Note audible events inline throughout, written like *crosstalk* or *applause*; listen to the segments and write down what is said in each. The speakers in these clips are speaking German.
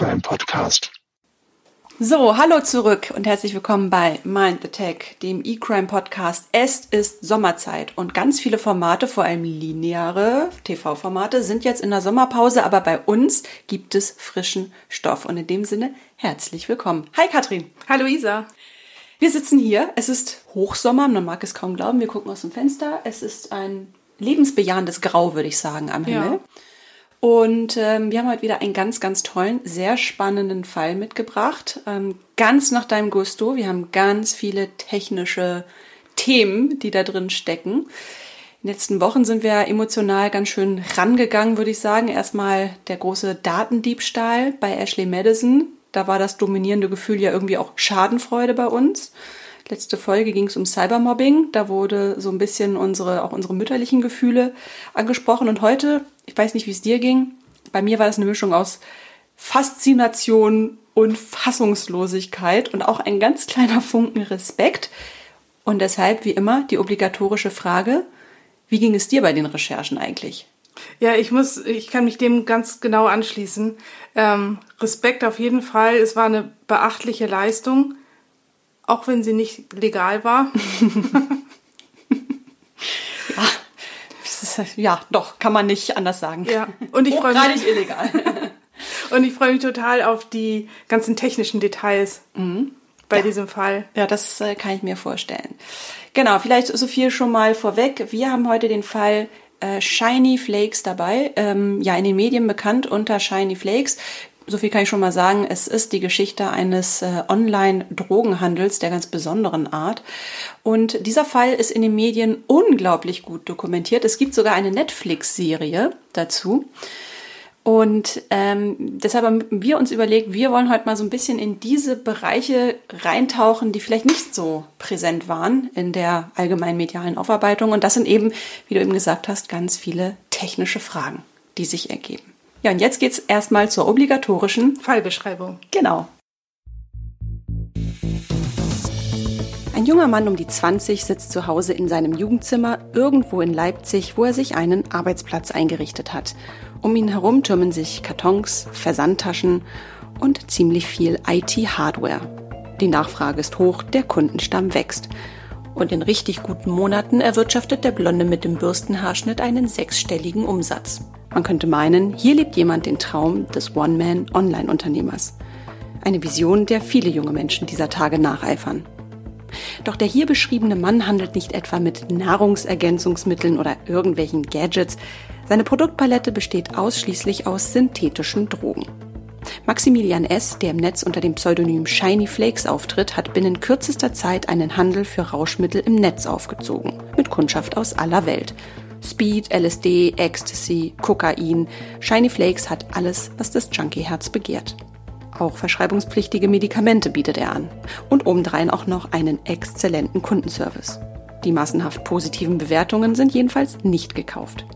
der E-Crime Podcast. So, hallo zurück und herzlich willkommen bei Mind the Tech, dem E-Crime Podcast. Es ist Sommerzeit und ganz viele Formate, vor allem lineare TV-Formate, sind jetzt in der Sommerpause, aber bei uns gibt es frischen Stoff. Und in dem Sinne, herzlich willkommen. Hi Katrin. Hallo Isa. Wir sitzen hier. Es ist Hochsommer, man mag es kaum glauben. Wir gucken aus dem Fenster. Es ist ein lebensbejahendes Grau, würde ich sagen, am Himmel. Ja. Und ähm, wir haben heute wieder einen ganz, ganz tollen, sehr spannenden Fall mitgebracht. Ähm, ganz nach deinem Gusto. Wir haben ganz viele technische Themen, die da drin stecken. In den letzten Wochen sind wir emotional ganz schön rangegangen, würde ich sagen. Erstmal der große Datendiebstahl bei Ashley Madison. Da war das dominierende Gefühl ja irgendwie auch Schadenfreude bei uns. Letzte Folge ging es um Cybermobbing. Da wurde so ein bisschen unsere, auch unsere mütterlichen Gefühle angesprochen. Und heute, ich weiß nicht, wie es dir ging, bei mir war das eine Mischung aus Faszination und Fassungslosigkeit und auch ein ganz kleiner Funken Respekt. Und deshalb, wie immer, die obligatorische Frage, wie ging es dir bei den Recherchen eigentlich? Ja, ich muss, ich kann mich dem ganz genau anschließen. Ähm, Respekt auf jeden Fall. Es war eine beachtliche Leistung auch wenn sie nicht legal war. *laughs* ja. ja, doch, kann man nicht anders sagen. Ja, und ich freue mich. illegal. *laughs* und ich freue mich total auf die ganzen technischen Details. Mhm. Bei ja. diesem Fall. Ja, das äh, kann ich mir vorstellen. Genau, vielleicht so viel schon mal vorweg. Wir haben heute den Fall äh, Shiny Flakes dabei, ähm, ja in den Medien bekannt unter Shiny Flakes so viel kann ich schon mal sagen, es ist die Geschichte eines äh, Online-Drogenhandels der ganz besonderen Art. Und dieser Fall ist in den Medien unglaublich gut dokumentiert. Es gibt sogar eine Netflix-Serie dazu. Und ähm, deshalb haben wir uns überlegt, wir wollen heute mal so ein bisschen in diese Bereiche reintauchen, die vielleicht nicht so präsent waren in der allgemeinen medialen Aufarbeitung. Und das sind eben, wie du eben gesagt hast, ganz viele technische Fragen, die sich ergeben. Ja, und jetzt geht's erstmal zur obligatorischen Fallbeschreibung. Genau. Ein junger Mann um die 20 sitzt zu Hause in seinem Jugendzimmer irgendwo in Leipzig, wo er sich einen Arbeitsplatz eingerichtet hat. Um ihn herum türmen sich Kartons, Versandtaschen und ziemlich viel IT-Hardware. Die Nachfrage ist hoch, der Kundenstamm wächst. Und in richtig guten Monaten erwirtschaftet der Blonde mit dem Bürstenhaarschnitt einen sechsstelligen Umsatz. Man könnte meinen, hier lebt jemand den Traum des One-Man-Online-Unternehmers. Eine Vision, der viele junge Menschen dieser Tage nacheifern. Doch der hier beschriebene Mann handelt nicht etwa mit Nahrungsergänzungsmitteln oder irgendwelchen Gadgets. Seine Produktpalette besteht ausschließlich aus synthetischen Drogen. Maximilian S., der im Netz unter dem Pseudonym Shiny Flakes auftritt, hat binnen kürzester Zeit einen Handel für Rauschmittel im Netz aufgezogen, mit Kundschaft aus aller Welt. Speed, LSD, Ecstasy, Kokain. Shiny Flakes hat alles, was das Junkie-Herz begehrt. Auch verschreibungspflichtige Medikamente bietet er an. Und obendrein auch noch einen exzellenten Kundenservice. Die massenhaft positiven Bewertungen sind jedenfalls nicht gekauft.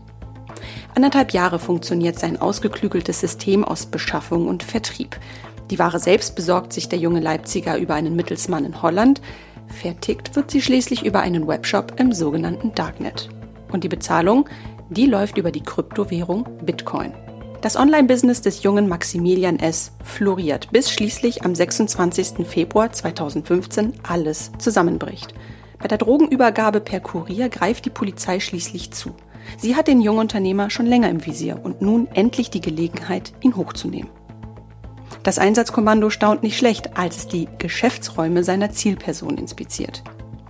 Anderthalb Jahre funktioniert sein ausgeklügeltes System aus Beschaffung und Vertrieb. Die Ware selbst besorgt sich der junge Leipziger über einen Mittelsmann in Holland. Vertickt wird sie schließlich über einen Webshop im sogenannten Darknet. Und die Bezahlung, die läuft über die Kryptowährung Bitcoin. Das Online-Business des jungen Maximilian S. floriert, bis schließlich am 26. Februar 2015 alles zusammenbricht. Bei der Drogenübergabe per Kurier greift die Polizei schließlich zu. Sie hat den jungen Unternehmer schon länger im Visier und nun endlich die Gelegenheit, ihn hochzunehmen. Das Einsatzkommando staunt nicht schlecht, als es die Geschäftsräume seiner Zielperson inspiziert.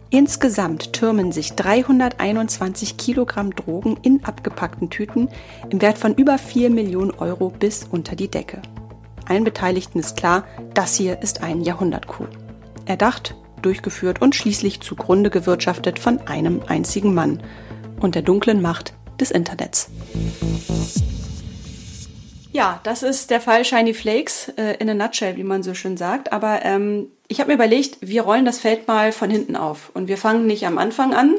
Insgesamt türmen sich 321 Kilogramm Drogen in abgepackten Tüten im Wert von über 4 Millionen Euro bis unter die Decke. Allen Beteiligten ist klar, das hier ist ein Jahrhundertcoup. Erdacht, durchgeführt und schließlich zugrunde gewirtschaftet von einem einzigen Mann und der dunklen Macht des Internets. Ja, das ist der Fall Shiny Flakes äh, in a nutshell, wie man so schön sagt. Aber ähm, ich habe mir überlegt, wir rollen das Feld mal von hinten auf. Und wir fangen nicht am Anfang an,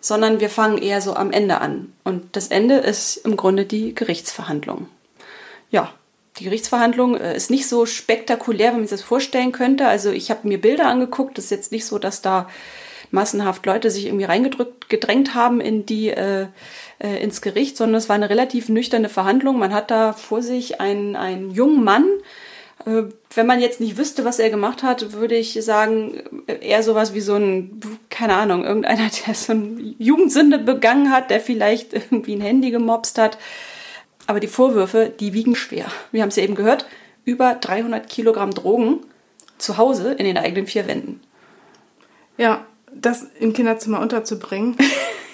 sondern wir fangen eher so am Ende an. Und das Ende ist im Grunde die Gerichtsverhandlung. Ja, die Gerichtsverhandlung äh, ist nicht so spektakulär, wie man sich das vorstellen könnte. Also ich habe mir Bilder angeguckt. Das ist jetzt nicht so, dass da massenhaft Leute sich irgendwie reingedrückt, gedrängt haben in die, äh, äh, ins Gericht, sondern es war eine relativ nüchterne Verhandlung. Man hat da vor sich einen, einen jungen Mann, äh, wenn man jetzt nicht wüsste, was er gemacht hat, würde ich sagen, eher sowas wie so ein, keine Ahnung, irgendeiner, *laughs* der so eine Jugendsünde begangen hat, der vielleicht irgendwie ein Handy gemobst hat. Aber die Vorwürfe, die wiegen schwer. Wir haben es ja eben gehört, über 300 Kilogramm Drogen zu Hause in den eigenen vier Wänden. Ja, das im Kinderzimmer unterzubringen, *laughs*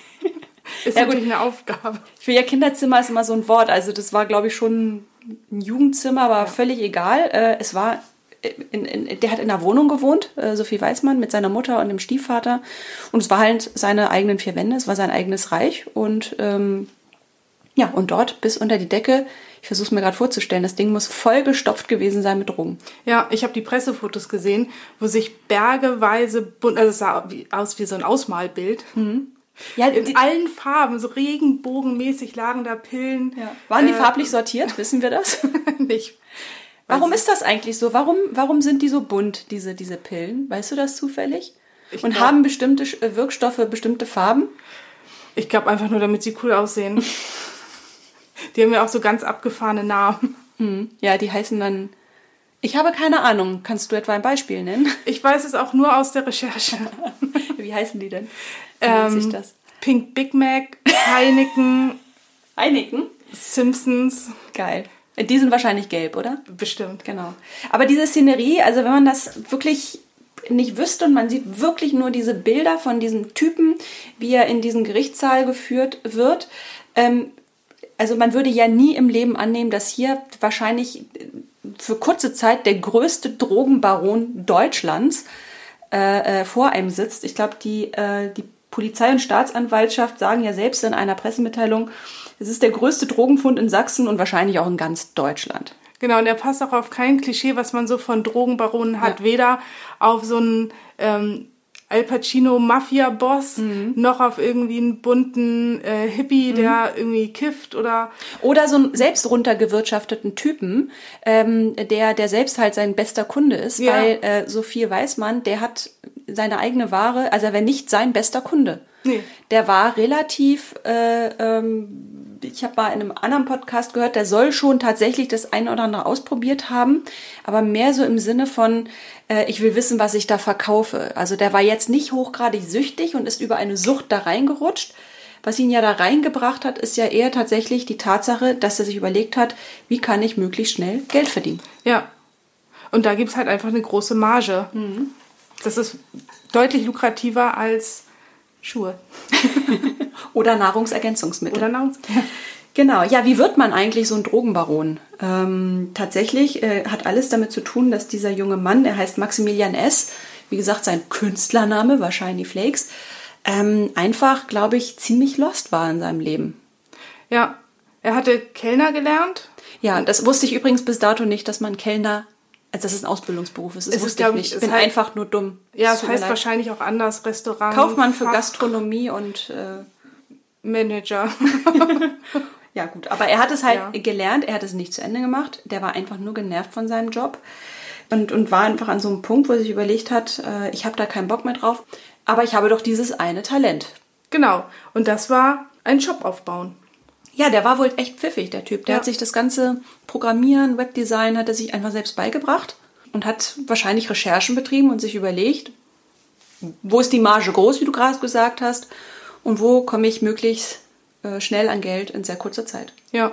ist ja, wirklich eine Aufgabe. Ich will ja Kinderzimmer ist immer so ein Wort. Also das war, glaube ich, schon ein Jugendzimmer, aber ja. völlig egal. Äh, es war in, in, der hat in einer Wohnung gewohnt, äh, so viel weiß man, mit seiner Mutter und dem Stiefvater. Und es war halt seine eigenen vier Wände, es war sein eigenes Reich. Und ähm, ja, und dort bis unter die Decke, ich versuche es mir gerade vorzustellen, das Ding muss vollgestopft gewesen sein mit Drogen. Ja, ich habe die Pressefotos gesehen, wo sich bergeweise, also es sah wie, aus wie so ein Ausmalbild. Mhm. Ja, in die, allen Farben, so regenbogenmäßig lagen da Pillen. Ja. Waren die äh, farblich sortiert? *laughs* Wissen wir das? nicht. Warum ist das eigentlich so? Warum, warum sind die so bunt, diese, diese Pillen? Weißt du das zufällig? Ich Und glaub, haben bestimmte äh, Wirkstoffe bestimmte Farben? Ich glaube einfach nur, damit sie cool aussehen. *laughs* Die haben ja auch so ganz abgefahrene Namen. Hm. Ja, die heißen dann. Ich habe keine Ahnung. Kannst du etwa ein Beispiel nennen? Ich weiß es auch nur aus der Recherche. *laughs* Wie heißen die denn? Ähm, sich das? Pink Big Mac, Heineken. *laughs* Heineken? Simpsons. Geil. Die sind wahrscheinlich gelb, oder? Bestimmt. Genau. Aber diese Szenerie, also wenn man das wirklich nicht wüsste und man sieht wirklich nur diese Bilder von diesem Typen, wie er in diesen Gerichtssaal geführt wird, ähm, also man würde ja nie im Leben annehmen, dass hier wahrscheinlich für kurze Zeit der größte Drogenbaron Deutschlands äh, äh, vor einem sitzt. Ich glaube, die, äh, die Polizei und Staatsanwaltschaft sagen ja selbst in einer Pressemitteilung, es ist der größte Drogenfund in Sachsen und wahrscheinlich auch in ganz Deutschland. Genau, und er passt auch auf kein Klischee, was man so von Drogenbaronen hat. Ja. Weder auf so einen ähm, Al Pacino Mafia-Boss, mhm. noch auf irgendwie einen bunten äh, Hippie, mhm. der irgendwie kifft oder. Oder so einen selbst runtergewirtschafteten Typen, ähm, der, der selbst halt sein bester Kunde ist, ja. weil äh, so viel weiß man, der hat seine eigene Ware, also er wäre nicht sein bester Kunde. Nee. Der war relativ, äh, ähm, ich habe mal in einem anderen Podcast gehört, der soll schon tatsächlich das eine oder andere ausprobiert haben, aber mehr so im Sinne von, äh, ich will wissen, was ich da verkaufe. Also der war jetzt nicht hochgradig süchtig und ist über eine Sucht da reingerutscht. Was ihn ja da reingebracht hat, ist ja eher tatsächlich die Tatsache, dass er sich überlegt hat, wie kann ich möglichst schnell Geld verdienen. Ja. Und da gibt's halt einfach eine große Marge. Mhm. Das ist deutlich lukrativer als Schuhe. *laughs* Oder Nahrungsergänzungsmittel. Oder Nahrungsergänzungsmittel. Genau, ja, wie wird man eigentlich so ein Drogenbaron? Ähm, tatsächlich äh, hat alles damit zu tun, dass dieser junge Mann, der heißt Maximilian S., wie gesagt, sein Künstlername war Shiny Flakes, ähm, einfach, glaube ich, ziemlich lost war in seinem Leben. Ja, er hatte Kellner gelernt. Ja, das wusste ich übrigens bis dato nicht, dass man Kellner also das ist ein Ausbildungsberuf Das es wusste ist, ich nicht. Ich bin halt, einfach nur dumm. Ja, es heißt wahrscheinlich auch anders, Restaurant. Kaufmann für Fach Gastronomie und äh, Manager. *laughs* ja, gut. Aber er hat es halt ja. gelernt, er hat es nicht zu Ende gemacht. Der war einfach nur genervt von seinem Job und, und war einfach an so einem Punkt, wo er sich überlegt hat, äh, ich habe da keinen Bock mehr drauf, aber ich habe doch dieses eine Talent. Genau. Und das war ein Shop aufbauen. Ja, der war wohl echt pfiffig, der Typ. Der ja. hat sich das ganze Programmieren, Webdesign, hat er sich einfach selbst beigebracht und hat wahrscheinlich Recherchen betrieben und sich überlegt, wo ist die Marge groß, wie du gerade gesagt hast, und wo komme ich möglichst äh, schnell an Geld in sehr kurzer Zeit. Ja.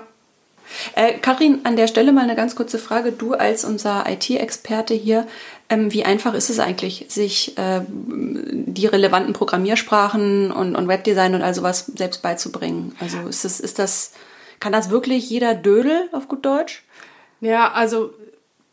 Äh, Kathrin, an der Stelle mal eine ganz kurze Frage. Du als unser IT-Experte hier, ähm, wie einfach ist es eigentlich, sich äh, die relevanten Programmiersprachen und, und Webdesign und all sowas selbst beizubringen? Also ist das, ist das, kann das wirklich jeder Dödel auf gut Deutsch? Ja, also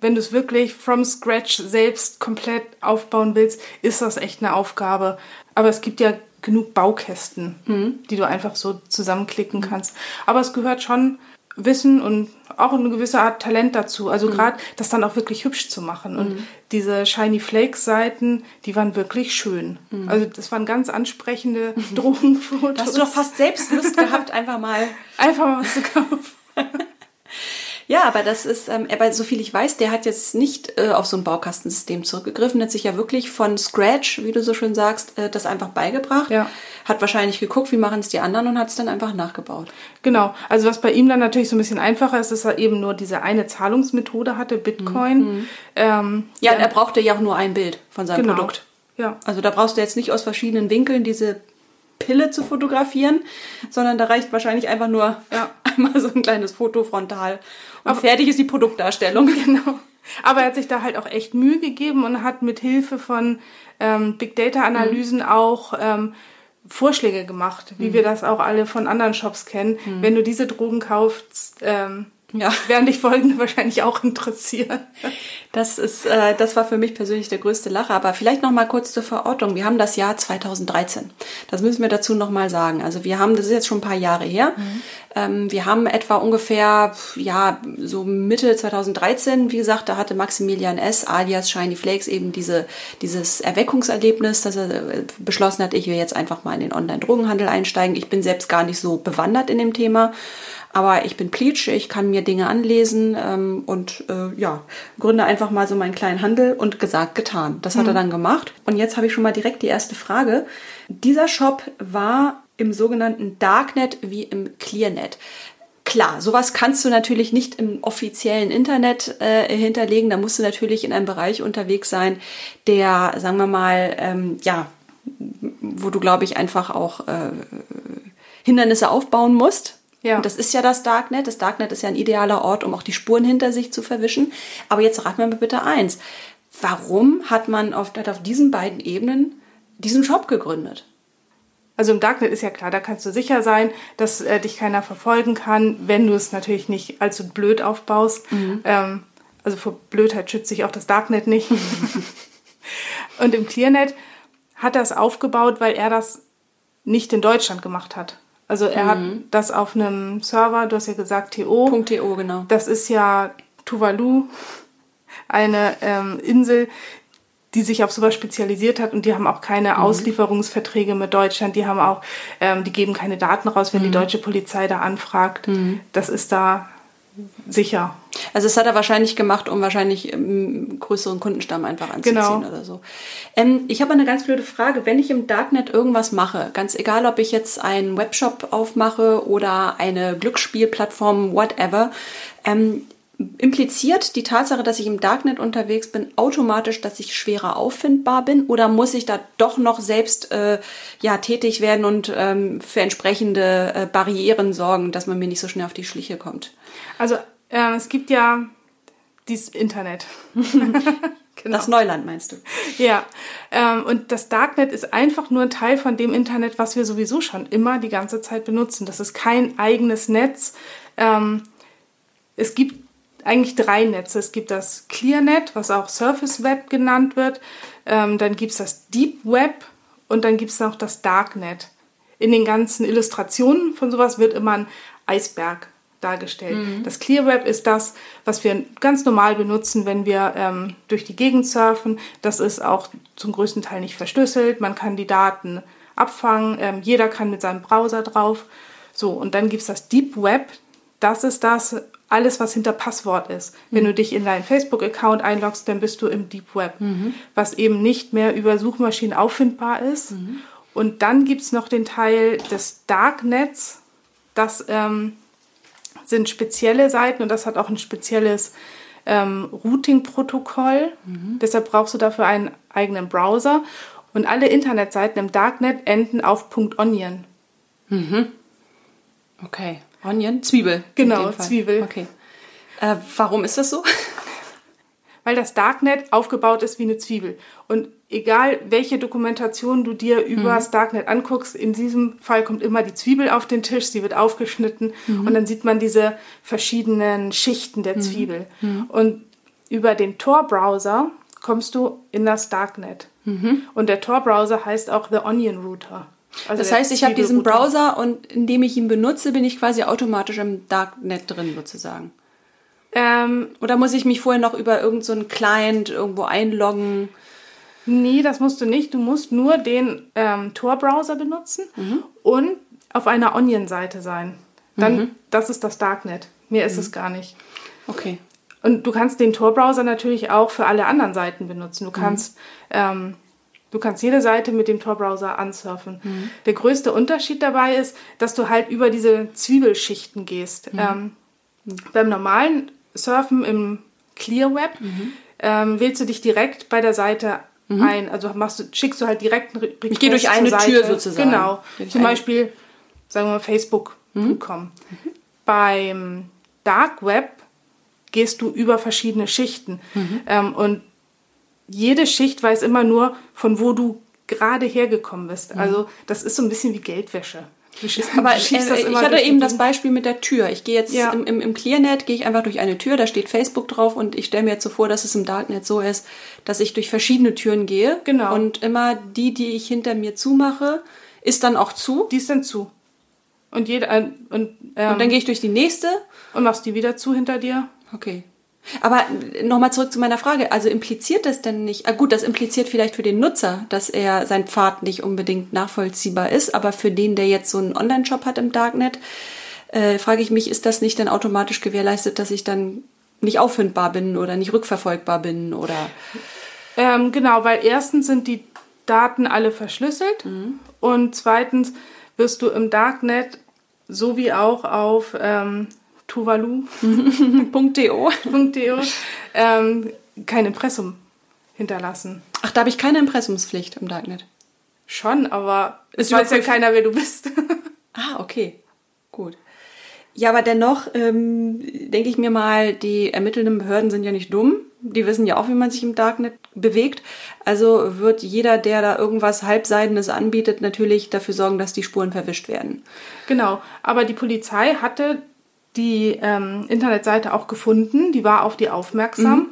wenn du es wirklich from scratch selbst komplett aufbauen willst, ist das echt eine Aufgabe. Aber es gibt ja genug Baukästen, mhm. die du einfach so zusammenklicken kannst. Aber es gehört schon Wissen und auch eine gewisse Art Talent dazu. Also mhm. gerade das dann auch wirklich hübsch zu machen. Und mhm. diese Shiny Flakes Seiten, die waren wirklich schön. Mhm. Also das waren ganz ansprechende. *laughs* Drogenfotos. hast du doch fast selbst Lust gehabt, einfach mal einfach mal was zu kaufen. *laughs* Ja, aber das ist, ähm, aber so viel ich weiß, der hat jetzt nicht äh, auf so ein Baukastensystem zurückgegriffen, hat sich ja wirklich von Scratch, wie du so schön sagst, äh, das einfach beigebracht. Ja. Hat wahrscheinlich geguckt, wie machen es die anderen und hat es dann einfach nachgebaut. Genau. Also was bei ihm dann natürlich so ein bisschen einfacher ist, dass er eben nur diese eine Zahlungsmethode hatte, Bitcoin. Ähm, Ja, und er brauchte ja auch nur ein Bild von seinem Genau. Produkt. ja. Also da brauchst du jetzt nicht aus verschiedenen Winkeln diese Pille zu fotografieren, sondern da reicht wahrscheinlich einfach nur Ja. *laughs* einmal so ein kleines Foto frontal und fertig ist die Produktdarstellung. *laughs* Genau. Aber er hat sich da halt auch echt Mühe gegeben und hat mit Hilfe von ähm, Big Data Analysen auch ähm, Vorschläge gemacht, wie wir das auch alle von anderen Shops kennen. Wenn du diese Drogen kaufst, ähm, Ja. werden dich folgende *laughs* wahrscheinlich auch interessieren. *laughs* Das ist, äh, das war für mich persönlich der größte Lacher. Aber vielleicht noch mal kurz zur Verortung. Wir haben das Jahr 2013. Das müssen wir dazu noch mal sagen. Also wir haben, das ist jetzt schon ein paar Jahre her. Ähm, wir haben etwa ungefähr, ja, so Mitte 2013, wie gesagt, da hatte Maximilian S. alias Shiny Flakes eben diese, dieses Erweckungserlebnis, dass er äh, beschlossen hat, ich will jetzt einfach mal in den Online-Drogenhandel einsteigen. Ich bin selbst gar nicht so bewandert in dem Thema. Aber ich bin Pleatsch, ich kann mir Dinge anlesen ähm, und äh, ja, gründe einfach mal so meinen kleinen Handel und gesagt, getan. Das hat er dann gemacht. Und jetzt habe ich schon mal direkt die erste Frage. Dieser Shop war im sogenannten Darknet wie im Clearnet. Klar, sowas kannst du natürlich nicht im offiziellen Internet äh, hinterlegen. Da musst du natürlich in einem Bereich unterwegs sein, der, sagen wir mal, ähm, ja, wo du, glaube ich, einfach auch äh, Hindernisse aufbauen musst. Ja. Und das ist ja das Darknet. Das Darknet ist ja ein idealer Ort, um auch die Spuren hinter sich zu verwischen. Aber jetzt rat mir mal bitte eins. Warum hat man auf, hat auf diesen beiden Ebenen diesen Shop gegründet? Also im Darknet ist ja klar, da kannst du sicher sein, dass äh, dich keiner verfolgen kann, wenn du es natürlich nicht allzu blöd aufbaust. Ähm, also vor Blödheit schützt sich auch das Darknet nicht. *laughs* Und im Clearnet hat er es aufgebaut, weil er das nicht in Deutschland gemacht hat. Also er hat das auf einem Server, du hast ja gesagt TO. .to, genau. Das ist ja Tuvalu, eine ähm, Insel, die sich auf sowas spezialisiert hat und die haben auch keine Auslieferungsverträge mit Deutschland. Die haben auch, ähm, die geben keine Daten raus, wenn die deutsche Polizei da anfragt. Das ist da sicher. Also das hat er wahrscheinlich gemacht, um wahrscheinlich ähm, größeren Kundenstamm einfach anzuziehen Genau. oder so. Ähm, ich habe eine ganz blöde Frage. Wenn ich im Darknet irgendwas mache, ganz egal, ob ich jetzt einen Webshop aufmache oder eine Glücksspielplattform, whatever, ähm, impliziert die Tatsache, dass ich im Darknet unterwegs bin, automatisch, dass ich schwerer auffindbar bin? Oder muss ich da doch noch selbst äh, ja, tätig werden und ähm, für entsprechende äh, Barrieren sorgen, dass man mir nicht so schnell auf die Schliche kommt? Also äh, es gibt ja dieses Internet. *laughs* Genau. Das Neuland meinst du? Ja, ähm, und das Darknet ist einfach nur ein Teil von dem Internet, was wir sowieso schon immer die ganze Zeit benutzen. Das ist kein eigenes Netz. Ähm, es gibt eigentlich drei Netze. Es gibt das ClearNet, was auch Surface Web genannt wird. Ähm, dann gibt es das Deep Web und dann gibt es noch das Darknet. In den ganzen Illustrationen von sowas wird immer ein Eisberg dargestellt. Das Clear Web ist das, was wir ganz normal benutzen, wenn wir ähm, durch die Gegend surfen. Das ist auch zum größten Teil nicht verschlüsselt. Man kann die Daten abfangen. Ähm, jeder kann mit seinem Browser drauf. So, und dann gibt es das Deep Web. Das ist das, alles, was hinter Passwort ist. Wenn du dich in deinen Facebook-Account einloggst, dann bist du im Deep Web, was eben nicht mehr über Suchmaschinen auffindbar ist. Und dann gibt es noch den Teil des Darknets. Das ähm, sind spezielle Seiten und das hat auch ein spezielles ähm, Routing-Protokoll. Deshalb brauchst du dafür einen eigenen Browser. Und alle Internetseiten im Darknet enden auf .onion. Okay. Onion? Zwiebel. Genau. Zwiebel. Okay. Äh, warum ist das so? *laughs* weil das Darknet aufgebaut ist wie eine Zwiebel. Und egal, welche Dokumentation du dir über das Darknet anguckst, in diesem Fall kommt immer die Zwiebel auf den Tisch, sie wird aufgeschnitten und dann sieht man diese verschiedenen Schichten der Zwiebel. Und über den Tor-Browser kommst du in das Darknet. Und der Tor-Browser heißt auch The Onion Router. Also Das heißt, ich habe diesen. Browser und indem ich ihn benutze, bin ich quasi automatisch im Darknet drin sozusagen. Ähm, Oder muss ich mich vorher noch über irgendeinen so einen Client irgendwo einloggen? Nee, das musst du nicht. Du musst nur den ähm, Tor-Browser benutzen und auf einer Onion-Seite sein. Dann, das ist das Darknet. Mehr ist es gar nicht. Okay. Und du kannst den Tor-Browser natürlich auch für alle anderen Seiten benutzen. Du kannst, ähm, du kannst jede Seite mit dem Tor-Browser ansurfen. Der größte Unterschied dabei ist, dass du halt über diese Zwiebelschichten gehst. Ähm, beim normalen Surfen im Clear Web ähm, wählst du dich direkt bei der Seite ein. Also machst du, schickst du halt direkt einen Re- Request gehe durch eine Seite. Tür sozusagen. Genau. Zum Beispiel, sagen wir mal, facebook.com. Beim Dark Web gehst du über verschiedene Schichten. Ähm, und jede Schicht weiß immer nur, von wo du gerade hergekommen bist. Also das ist so ein bisschen wie Geldwäsche. Du schiebst, Aber äh, ich hatte eben das. Beispiel mit der Tür. Ich gehe jetzt Ja. im, im, im ClearNet, gehe ich einfach durch eine Tür, da steht Facebook drauf und ich stelle mir jetzt so vor, dass es im Darknet so ist, dass ich durch verschiedene Türen gehe. Genau. Und immer die, die ich hinter mir zumache, ist dann auch zu. Die ist dann zu. Und, jede, äh, und, ähm, Und dann gehe ich durch die nächste. und machst die wieder zu hinter dir. Okay. Aber nochmal zurück zu meiner Frage. Also impliziert das denn nicht? Ah, gut, das impliziert vielleicht für den Nutzer, dass er sein Pfad nicht unbedingt nachvollziehbar ist. Aber für den, der jetzt so einen Online-Shop hat im Darknet, äh, frage ich mich, ist das nicht dann automatisch gewährleistet, dass ich dann nicht auffindbar bin oder nicht rückverfolgbar bin oder Ähm, genau, weil erstens sind die Daten alle verschlüsselt und zweitens wirst du im Darknet sowie auch auf ähm, tuvalu.de *laughs* .do? *laughs* ähm, kein Impressum hinterlassen. Ach, da habe ich keine Impressumspflicht im Darknet. Schon, aber es weiß ja keiner, wer du bist. *laughs* Ah, okay. Gut. Ja, aber dennoch ähm, denke ich mir mal, die ermittelnden Behörden sind ja nicht dumm. Die wissen ja auch, wie man sich im Darknet bewegt. Also wird jeder, der da irgendwas Halbseidenes anbietet, natürlich dafür sorgen, dass die Spuren verwischt werden. genau, aber die Polizei hatte die ähm, Internetseite auch gefunden, die war auf die aufmerksam,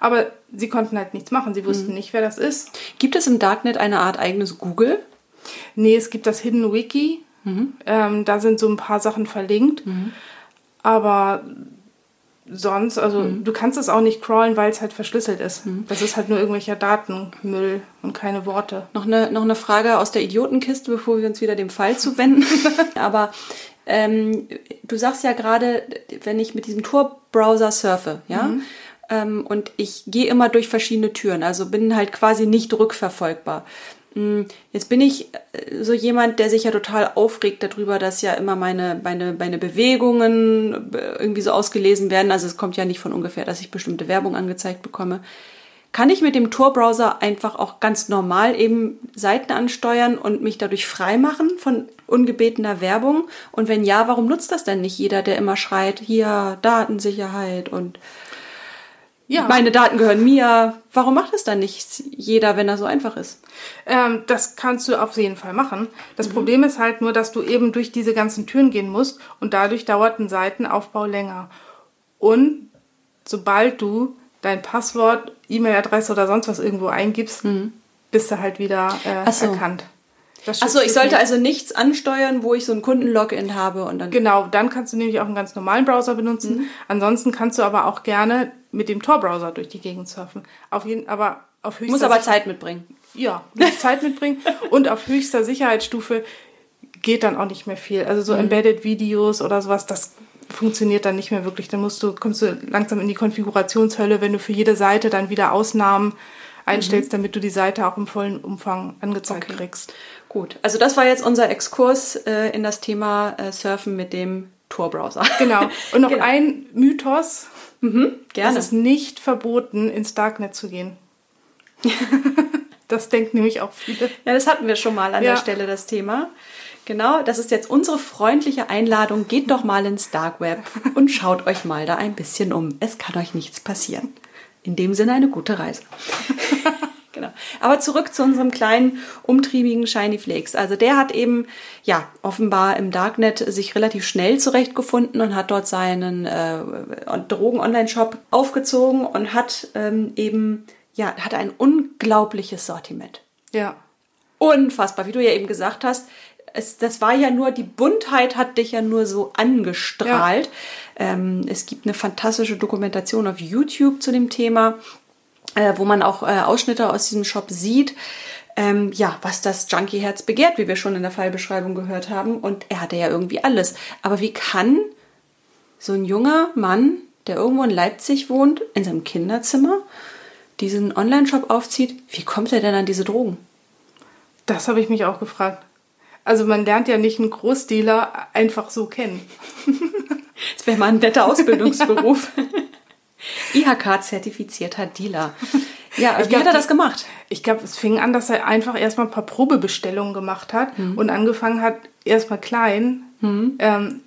aber sie konnten halt nichts machen, sie wussten nicht, wer das ist. Gibt es im Darknet eine Art eigenes Google? Nee, es gibt das Hidden Wiki. Ähm, da sind so ein paar Sachen verlinkt. Aber sonst, also du kannst es auch nicht crawlen, weil es halt verschlüsselt ist. Das ist halt nur irgendwelcher Datenmüll und keine Worte. Noch eine, noch eine Frage aus der Idiotenkiste, bevor wir uns wieder dem Fall zuwenden. *laughs* Aber ähm, du sagst ja gerade, wenn ich mit diesem Tor-Browser surfe, ja, ähm, und ich gehe immer durch verschiedene Türen, also bin halt quasi nicht rückverfolgbar. Mm, Jetzt bin ich äh, so jemand, der sich ja total aufregt darüber, dass ja immer meine, meine, meine Bewegungen äh, irgendwie so ausgelesen werden. Also es kommt ja nicht von ungefähr, dass ich bestimmte Werbung angezeigt bekomme. Kann ich mit dem Tor-Browser einfach auch ganz normal eben Seiten ansteuern und mich dadurch freimachen von ungebetener Werbung? Und wenn ja, warum nutzt das denn nicht jeder, der immer schreit, hier Datensicherheit und Ja, meine Daten gehören mir? Warum macht es dann nicht jeder, wenn er so einfach ist? ähm, das kannst du auf jeden Fall machen. Das Problem ist halt nur, dass du eben durch diese ganzen Türen gehen musst und dadurch dauert ein Seitenaufbau länger. Und sobald du dein Passwort, E-Mail-Adresse oder sonst was irgendwo eingibst, bist du halt wieder äh, so. erkannt. Achso, ich sollte nicht. also nichts ansteuern, wo ich so ein Kunden-Login habe und dann. Genau, dann kannst du nämlich auch einen ganz normalen Browser benutzen. Mhm. Ansonsten kannst du aber auch gerne mit dem Tor-Browser durch die Gegend surfen. Auf jeden, aber auf höchster Muss aber Sicher- Zeit mitbringen. Ja, muss *laughs* Zeit mitbringen. Und auf höchster Sicherheitsstufe geht dann auch nicht mehr viel. Also Mhm. so Embedded Videos oder sowas, das funktioniert dann nicht mehr wirklich. Dann musst du, kommst du langsam in die Konfigurationshölle, wenn du für jede Seite dann wieder Ausnahmen einstellst, damit du die Seite auch im vollen Umfang angezeigt Mhm. Okay. kriegst. Gut, also das war jetzt unser Exkurs äh, in das Thema äh, Surfen mit dem Tor-Browser. *laughs* Genau. *laughs* Und noch Genau. ein Mythos. Gerne. Es ist nicht verboten, ins Darknet zu gehen. *laughs* das denken nämlich auch viele. Ja, das hatten wir schon mal an Ja. der Stelle, das Thema. Genau, das ist jetzt unsere freundliche Einladung. Geht doch mal ins Dark Web und schaut euch mal da ein bisschen um. Es kann euch nichts passieren. In dem Sinne eine gute Reise. *laughs* genau. Aber zurück zu unserem kleinen, umtriebigen Shiny Flakes. Also der hat eben, ja, offenbar im Darknet sich relativ schnell zurechtgefunden und hat dort seinen äh, Drogen-Online-Shop aufgezogen und hat ähm, eben, ja, hat ein unglaubliches Sortiment Ja. unfassbar, wie du ja eben gesagt hast. Es, das war ja nur, die Buntheit hat dich ja nur so angestrahlt. Ähm, es gibt eine fantastische Dokumentation auf YouTube zu dem Thema, äh, wo man auch äh, Ausschnitte aus diesem Shop sieht. Ähm, ja, was das Junkie-Herz begehrt, wie wir schon in der Fallbeschreibung gehört haben. Und er hatte ja irgendwie alles. Aber wie kann so ein junger Mann der irgendwo in Leipzig wohnt, in seinem Kinderzimmer, diesen Online-Shop aufzieht. Wie kommt er denn an diese Drogen? Das habe ich mich auch gefragt. Also man lernt ja nicht einen Großdealer einfach so kennen. *laughs* Das wäre mal ein netter *laughs* Ausbildungsberuf. IHK-zertifizierter Dealer. *laughs* Ja, Ich wie glaub, hat er das gemacht? Ich glaube, es fing an, dass er einfach erstmal ein paar Probebestellungen gemacht hat und angefangen hat, erstmal klein ähm,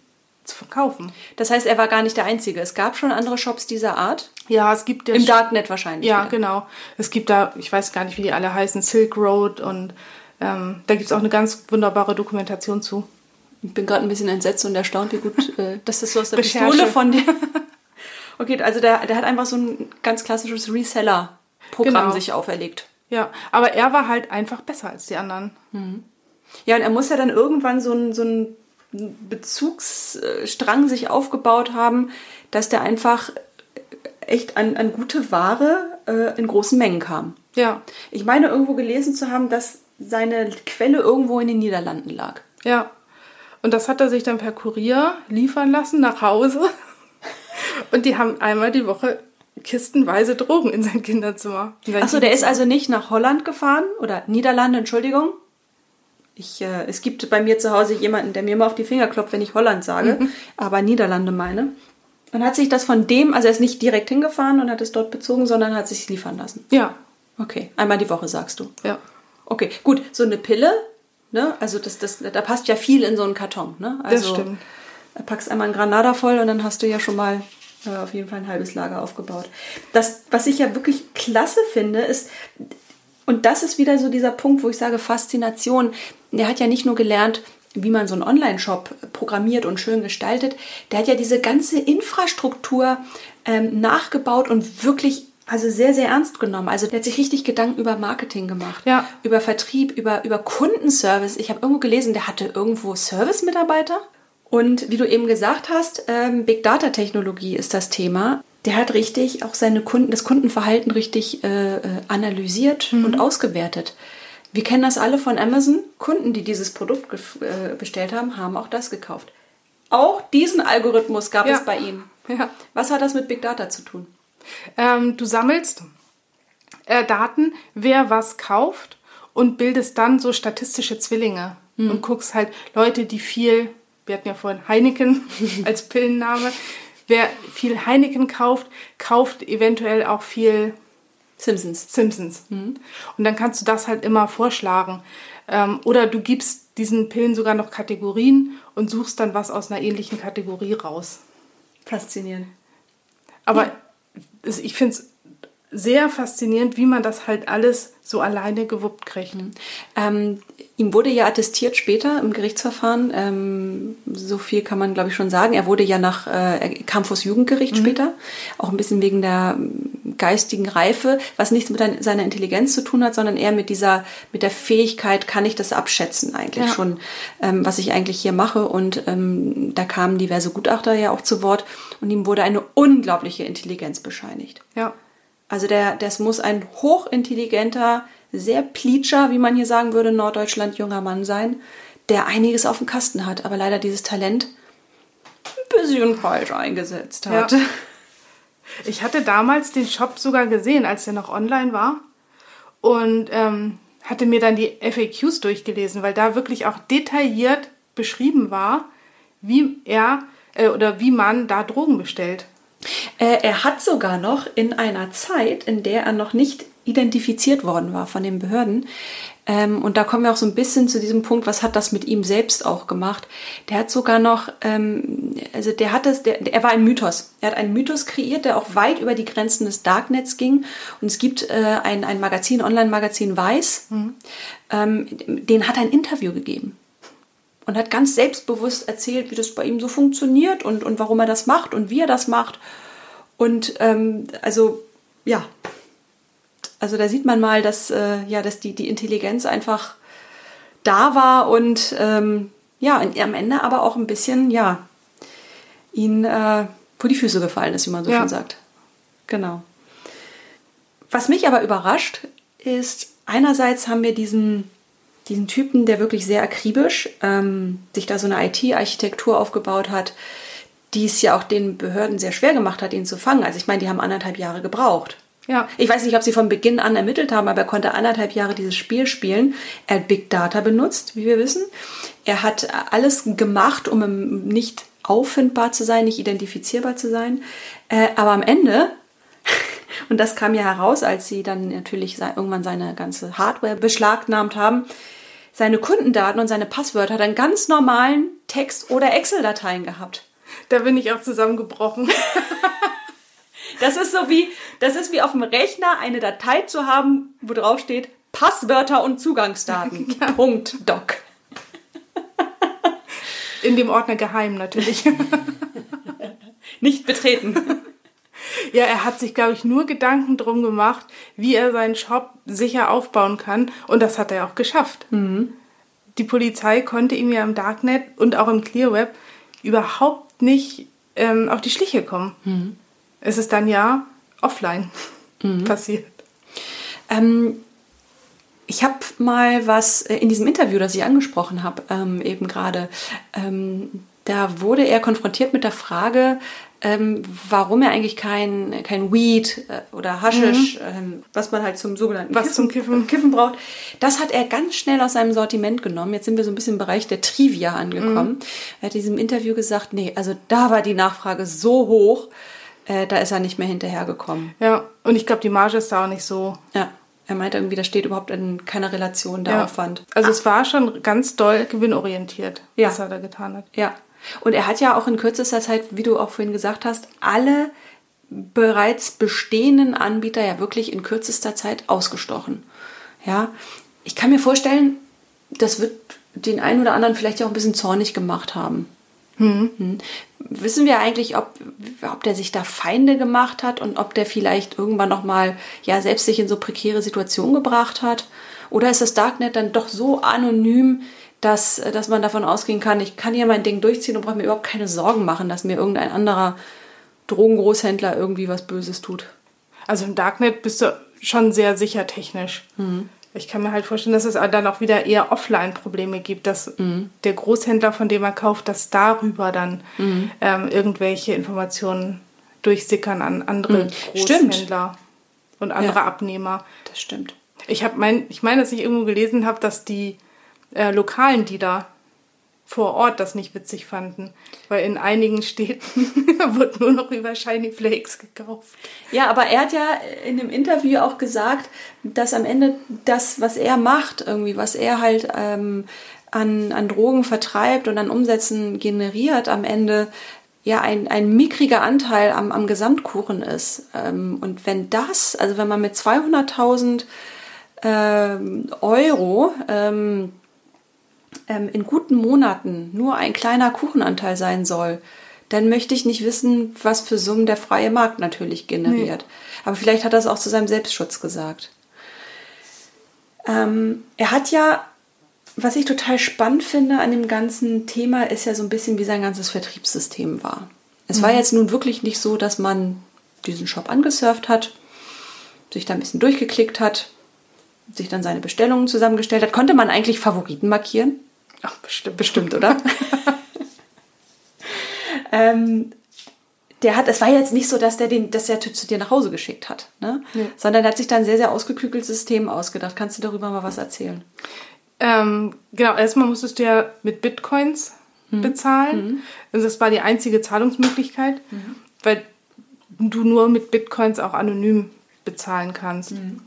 zu verkaufen. Das heißt, er war gar nicht der Einzige. Es gab schon andere Shops dieser Art. Ja, es gibt ja Im Darknet wahrscheinlich. Ja, wieder. genau. Es gibt da, ich weiß gar nicht, wie die alle heißen, Silk Road und ähm, da gibt es auch eine ganz wunderbare Dokumentation zu. Ich bin gerade ein bisschen entsetzt und erstaunt, wie gut, äh, das so aus der Recherche. Pistole von dir. *laughs* Okay, also der, der hat einfach so ein ganz klassisches Reseller-Programm Genau. sich auferlegt. Ja, aber er war halt einfach besser als die anderen. Ja, und er muss ja dann irgendwann so einen so einen Bezugsstrang sich aufgebaut haben, dass der einfach echt an, an gute Ware äh, in großen Mengen kam. Ja, Ich meine, irgendwo gelesen zu haben, dass seine Quelle irgendwo in den Niederlanden lag. ja. Und das hat er sich dann per Kurier liefern lassen nach Hause. *laughs* Und die haben einmal die Woche kistenweise Drogen in sein Kinderzimmer. Achso, der ist also nicht nach Holland gefahren oder Niederlande, Entschuldigung. Ich, äh, es gibt bei mir zu Hause jemanden, der mir immer auf die Finger klopft, wenn ich Holland sage, aber Niederlande meine. Und hat sich das von dem, also er ist nicht direkt hingefahren und hat es dort bezogen, sondern hat sich liefern lassen. Ja, Okay, einmal die Woche sagst du. ja. Okay, gut, so eine Pille, ne? Also das, das, da passt ja viel in so einen Karton, ne? Also stimmt. da packst einmal einen Granada voll und dann hast du ja schon mal äh, auf jeden Fall ein halbes Lager aufgebaut. Das, was ich ja wirklich klasse finde, ist, und das ist wieder so dieser Punkt, wo ich sage, Faszination. Der hat ja nicht nur gelernt, wie man so einen Online-Shop programmiert und schön gestaltet, der hat ja diese ganze Infrastruktur ähm, nachgebaut und wirklich also sehr, sehr ernst genommen. Also der hat sich richtig Gedanken über Marketing gemacht, Ja. über Vertrieb, über, über Kundenservice. Ich habe irgendwo gelesen, der hatte irgendwo Service-Mitarbeiter. Und wie du eben gesagt hast, ähm, Big Data Technologie ist das Thema. Der hat richtig auch seine Kunden, das Kundenverhalten richtig äh, äh, analysiert und ausgewertet. Wir kennen das alle von Amazon. Kunden, die dieses Produkt äh, bestellt haben, haben auch das gekauft. Auch diesen Algorithmus gab Ja. es bei ihm. Ja. Was hat das mit Big Data zu tun? Ähm, du sammelst äh, Daten, wer was kauft und bildest dann so statistische Zwillinge und guckst halt Leute, die viel, wir hatten ja vorhin Heineken *laughs* als Pillenname, wer viel Heineken kauft, kauft eventuell auch viel Simpsons. Simpsons. Und dann kannst du das halt immer vorschlagen. Ähm, oder du gibst diesen Pillen sogar noch Kategorien und suchst dann was aus einer ähnlichen Kategorie raus. Faszinierend. Aber es, ich finde es sehr faszinierend, wie man das halt alles so alleine gewuppt kriegt. Ähm, ihm wurde ja attestiert später im Gerichtsverfahren, ähm, so viel kann man glaube ich schon sagen. Er wurde ja nach, äh, er kam vors Jugendgericht später, auch ein bisschen wegen der geistigen Reife, was nichts mit ein- seiner Intelligenz zu tun hat, sondern eher mit dieser, mit der Fähigkeit, kann ich das abschätzen eigentlich Ja. schon, ähm, was ich eigentlich hier mache. Und ähm, da kamen diverse Gutachter ja auch zu Wort und ihm wurde eine unglaubliche Intelligenz bescheinigt. Ja. Also der, das muss ein hochintelligenter, sehr pleatscher, wie man hier sagen würde, in Norddeutschland junger Mann sein, der einiges auf dem Kasten hat, aber leider dieses Talent ein bisschen falsch eingesetzt hat. Ja. *laughs* Ich hatte damals den Shop sogar gesehen, als der noch online war. Und ähm, hatte mir dann die FAQs durchgelesen, weil da wirklich auch detailliert beschrieben war, wie er äh, oder wie man da Drogen bestellt. Äh, er hat sogar noch in einer Zeit, in der er noch nicht identifiziert worden war von den Behörden, ähm, und da kommen wir auch so ein bisschen zu diesem Punkt, was hat das mit ihm selbst auch gemacht? Der hat sogar noch, ähm, also der hat das, der, er war ein Mythos. Er hat einen Mythos kreiert, der auch weit über die Grenzen des Darknets ging. Und es gibt äh, ein, ein Magazin, Online-Magazin Weiß, ähm, den hat er ein Interview gegeben und hat ganz selbstbewusst erzählt, wie das bei ihm so funktioniert und, und warum er das macht und wie er das macht. Und ähm, also, ja, also da sieht man mal, dass, äh, ja, dass die, die Intelligenz einfach da war und ähm, ja, und am Ende aber auch ein bisschen, ja, ihn äh, vor die Füße gefallen ist, wie man so Ja. schön sagt. Genau. Was mich aber überrascht, ist, einerseits haben wir diesen, diesen Typen, der wirklich sehr akribisch ähm, sich da so eine IT-Architektur aufgebaut hat, die es ja auch den Behörden sehr schwer gemacht hat, ihn zu fangen. Also ich meine, die haben anderthalb Jahre gebraucht. Ja. Ich weiß nicht, ob sie von Beginn an ermittelt haben, aber er konnte anderthalb Jahre dieses Spiel spielen. Er hat Big Data benutzt, wie wir wissen. Er hat alles gemacht, um nicht auffindbar zu sein, nicht identifizierbar zu sein. Äh, aber am Ende, und das kam ja heraus, als sie dann natürlich irgendwann seine ganze Hardware beschlagnahmt haben, seine Kundendaten und seine Passwörter dann ganz normalen Text- oder Excel-Dateien gehabt. Da bin ich auch zusammengebrochen. *laughs* Das ist so wie, das ist wie auf dem Rechner eine Datei zu haben, wo drauf steht Passwörter und Zugangsdaten. *laughs* Ja. Punkt Doc. In dem Ordner geheim natürlich. *laughs* Nicht betreten. Ja, er hat sich, glaube ich, nur Gedanken drum gemacht, wie er seinen Shop sicher aufbauen kann. Und das hat er auch geschafft. Mhm. Die Polizei konnte ihm ja im Darknet und auch im Clearweb überhaupt nicht ähm, auf die Schliche kommen. Mhm. Es ist dann ja offline mhm. *laughs* passiert. Ähm, ich habe mal was äh, in diesem Interview, das ich angesprochen habe, ähm, eben gerade, ähm, da wurde er konfrontiert mit der Frage, ähm, warum er eigentlich kein, kein Weed äh, oder Haschisch, mhm. ähm, was man halt zum sogenannten was Kiffen, zum Kiffen. Kiffen braucht, das hat er ganz schnell aus seinem Sortiment genommen. Jetzt sind wir so ein bisschen im Bereich der Trivia angekommen. Mhm. Er hat in diesem Interview gesagt, nee, also da war die Nachfrage so hoch, äh, da ist er nicht mehr hinterhergekommen. Ja, und ich glaube, die Marge ist da auch nicht so. Ja. Er meinte irgendwie, da steht überhaupt in keiner Relation der ja. Aufwand. Also ah. es war schon ganz doll gewinnorientiert, ja. was er da getan hat. Ja. Und er hat ja auch in kürzester Zeit, wie du auch vorhin gesagt hast, alle bereits bestehenden Anbieter ja wirklich in kürzester Zeit ausgestochen. Ja. Ich kann mir vorstellen, das wird den einen oder anderen vielleicht auch ein bisschen zornig gemacht haben. Hm. Wissen wir eigentlich, ob, ob der sich da Feinde gemacht hat und ob der vielleicht irgendwann nochmal ja, selbst sich in so prekäre Situationen gebracht hat? Oder ist das Darknet dann doch so anonym, dass, dass man davon ausgehen kann, ich kann hier mein Ding durchziehen und brauche mir überhaupt keine Sorgen machen, dass mir irgendein anderer Drogengroßhändler irgendwie was Böses tut? Also im Darknet bist du schon sehr sicher technisch. Mhm. Ich kann mir halt vorstellen, dass es dann auch wieder eher Offline-Probleme gibt, dass mhm. der Großhändler, von dem er kauft, dass darüber dann mhm. ähm, irgendwelche Informationen durchsickern an andere mhm. Großhändler stimmt. und andere ja. Abnehmer. Das stimmt. Ich mein, ich meine, dass ich irgendwo gelesen habe, dass die äh, lokalen Dealer vor Ort das nicht witzig fanden, weil in einigen Städten *laughs* wird nur noch über Shiny Flakes gekauft. Ja, aber er hat ja in dem Interview auch gesagt, dass am Ende das, was er macht, irgendwie, was er halt ähm, an, an Drogen vertreibt und an Umsätzen generiert, am Ende ja ein, ein mickriger Anteil am, am Gesamtkuchen ist. Ähm, und wenn das, also wenn man mit 200.000 ähm, Euro ähm, ähm, in guten Monaten nur ein kleiner Kuchenanteil sein soll, dann möchte ich nicht wissen, was für Summen der freie Markt natürlich generiert. Nee. Aber vielleicht hat er es auch zu seinem Selbstschutz gesagt. Ähm, er hat ja, was ich total spannend finde an dem ganzen Thema, ist ja so ein bisschen, wie sein ganzes Vertriebssystem war. Es mhm. war jetzt nun wirklich nicht so, dass man diesen Shop angesurft hat, sich da ein bisschen durchgeklickt hat, sich dann seine Bestellungen zusammengestellt hat. Konnte man eigentlich Favoriten markieren? Ach, bestimmt, bestimmt oder? *laughs* ähm, der hat, es war jetzt nicht so, dass der den, dass der zu dir nach Hause geschickt hat, ne? Nee. Sondern er hat sich dann ein sehr, sehr ausgeklügeltes System ausgedacht. Kannst du darüber mal was erzählen? Ähm, genau, erstmal musstest du ja mit Bitcoins mhm. bezahlen. Mhm. Also das war die einzige Zahlungsmöglichkeit, mhm. weil du nur mit Bitcoins auch anonym bezahlen kannst. Mhm.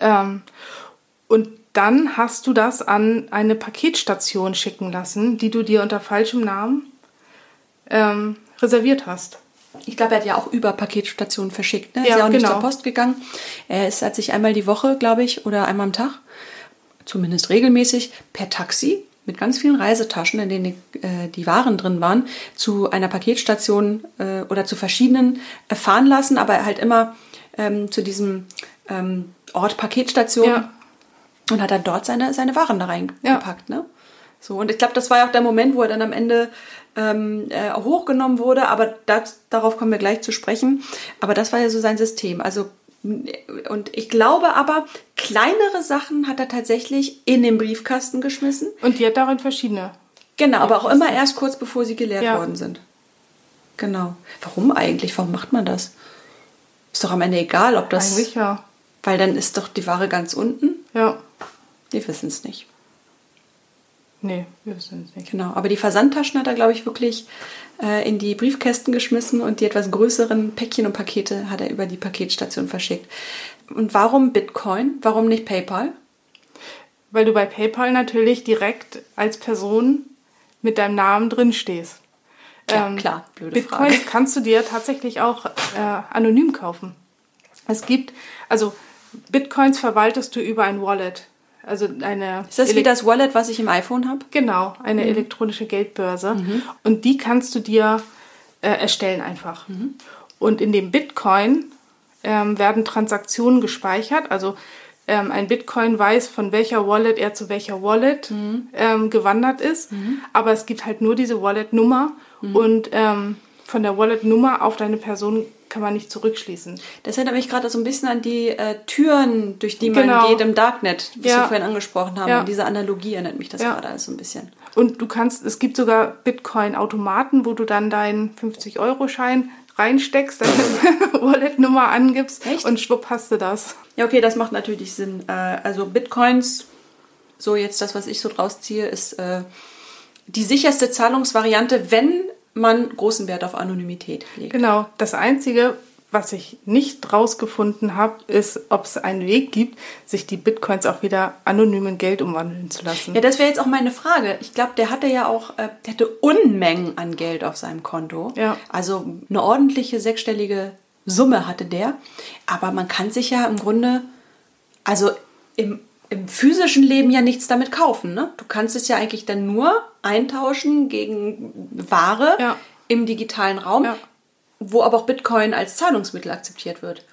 Ähm, und dann hast du das an eine Paketstation schicken lassen, die du dir unter falschem Namen ähm, reserviert hast. Ich glaube, er hat ja auch über Paketstationen verschickt. Ne? Er ja, ist ja auch genau. nicht zur Post gegangen. Er ist, hat sich einmal die Woche, glaube ich, oder einmal am Tag, zumindest regelmäßig, per Taxi mit ganz vielen Reisetaschen, in denen die, äh, die Waren drin waren, zu einer Paketstation äh, oder zu verschiedenen äh, fahren lassen, aber halt immer ähm, zu diesem ähm, Ort Paketstation. Ja und hat dann dort seine, seine Waren da reingepackt. Ja. Ne? So, und ich glaube, das war ja auch der Moment, wo er dann am Ende ähm, äh, hochgenommen wurde, aber das, darauf kommen wir gleich zu sprechen. Aber das war ja so sein System. Also, und ich glaube aber, kleinere Sachen hat er tatsächlich in den Briefkasten geschmissen. Und die hat darin verschiedene. Genau, aber auch immer erst kurz bevor sie geleert ja. worden sind. Genau. Warum eigentlich? Warum macht man das? Ist doch am Ende egal, ob das. Eigentlich ja. Weil dann ist doch die Ware ganz unten. Ja. Wir wissen es nicht. Nee, wir wissen es nicht. Genau. Aber die Versandtaschen hat er, glaube ich, wirklich äh, in die Briefkästen geschmissen und die etwas größeren Päckchen und Pakete hat er über die Paketstation verschickt. Und warum Bitcoin? Warum nicht PayPal? Weil du bei PayPal natürlich direkt als Person mit deinem Namen drin stehst. Ja, klar, blöde Bitcoins Frage. kannst du dir tatsächlich auch äh, anonym kaufen. Es gibt, also Bitcoins verwaltest du über ein Wallet. Also eine. Ist das wie Elek- das Wallet, was ich im iPhone habe? Genau, eine elektronische Geldbörse. Und die kannst du dir äh, erstellen einfach. Und in dem Bitcoin ähm, werden Transaktionen gespeichert. Also ähm, ein Bitcoin weiß, von welcher Wallet er zu welcher Wallet ähm, gewandert ist. Aber es gibt halt nur diese Wallet-Nummer. Und ähm, von der Wallet-Nummer auf deine Person kann man nicht zurückschließen. Das erinnert mich gerade so ein bisschen an die äh, Türen, durch die man Genau. geht im Darknet, wie Ja. wir vorhin angesprochen haben. Ja. Und diese Analogie erinnert mich das Ja. gerade alles so ein bisschen. Und du kannst, es gibt sogar Bitcoin-Automaten, wo du dann deinen 50-Euro-Schein reinsteckst, deine *laughs* Wallet-Nummer angibst Echt? und schwupp hast du das. Ja, okay, das macht natürlich Sinn. Äh, also Bitcoins, so jetzt das, was ich so draus ziehe, ist äh, die sicherste Zahlungsvariante, wenn man großen Wert auf Anonymität legt. Genau. Das Einzige, was ich nicht rausgefunden habe, ist, ob es einen Weg gibt, sich die Bitcoins auch wieder anonym in Geld umwandeln zu lassen. Ja, das wäre jetzt auch meine Frage. Ich glaube, der hatte ja auch, äh, der hatte Unmengen an Geld auf seinem Konto. Ja. Also eine ordentliche sechsstellige Summe hatte der. Aber man kann sich ja im Grunde, also im, im physischen Leben ja nichts damit kaufen. Ne? Du kannst es ja eigentlich dann nur eintauschen gegen Ware Ja. im digitalen Raum, Ja. wo aber auch Bitcoin als Zahlungsmittel akzeptiert wird.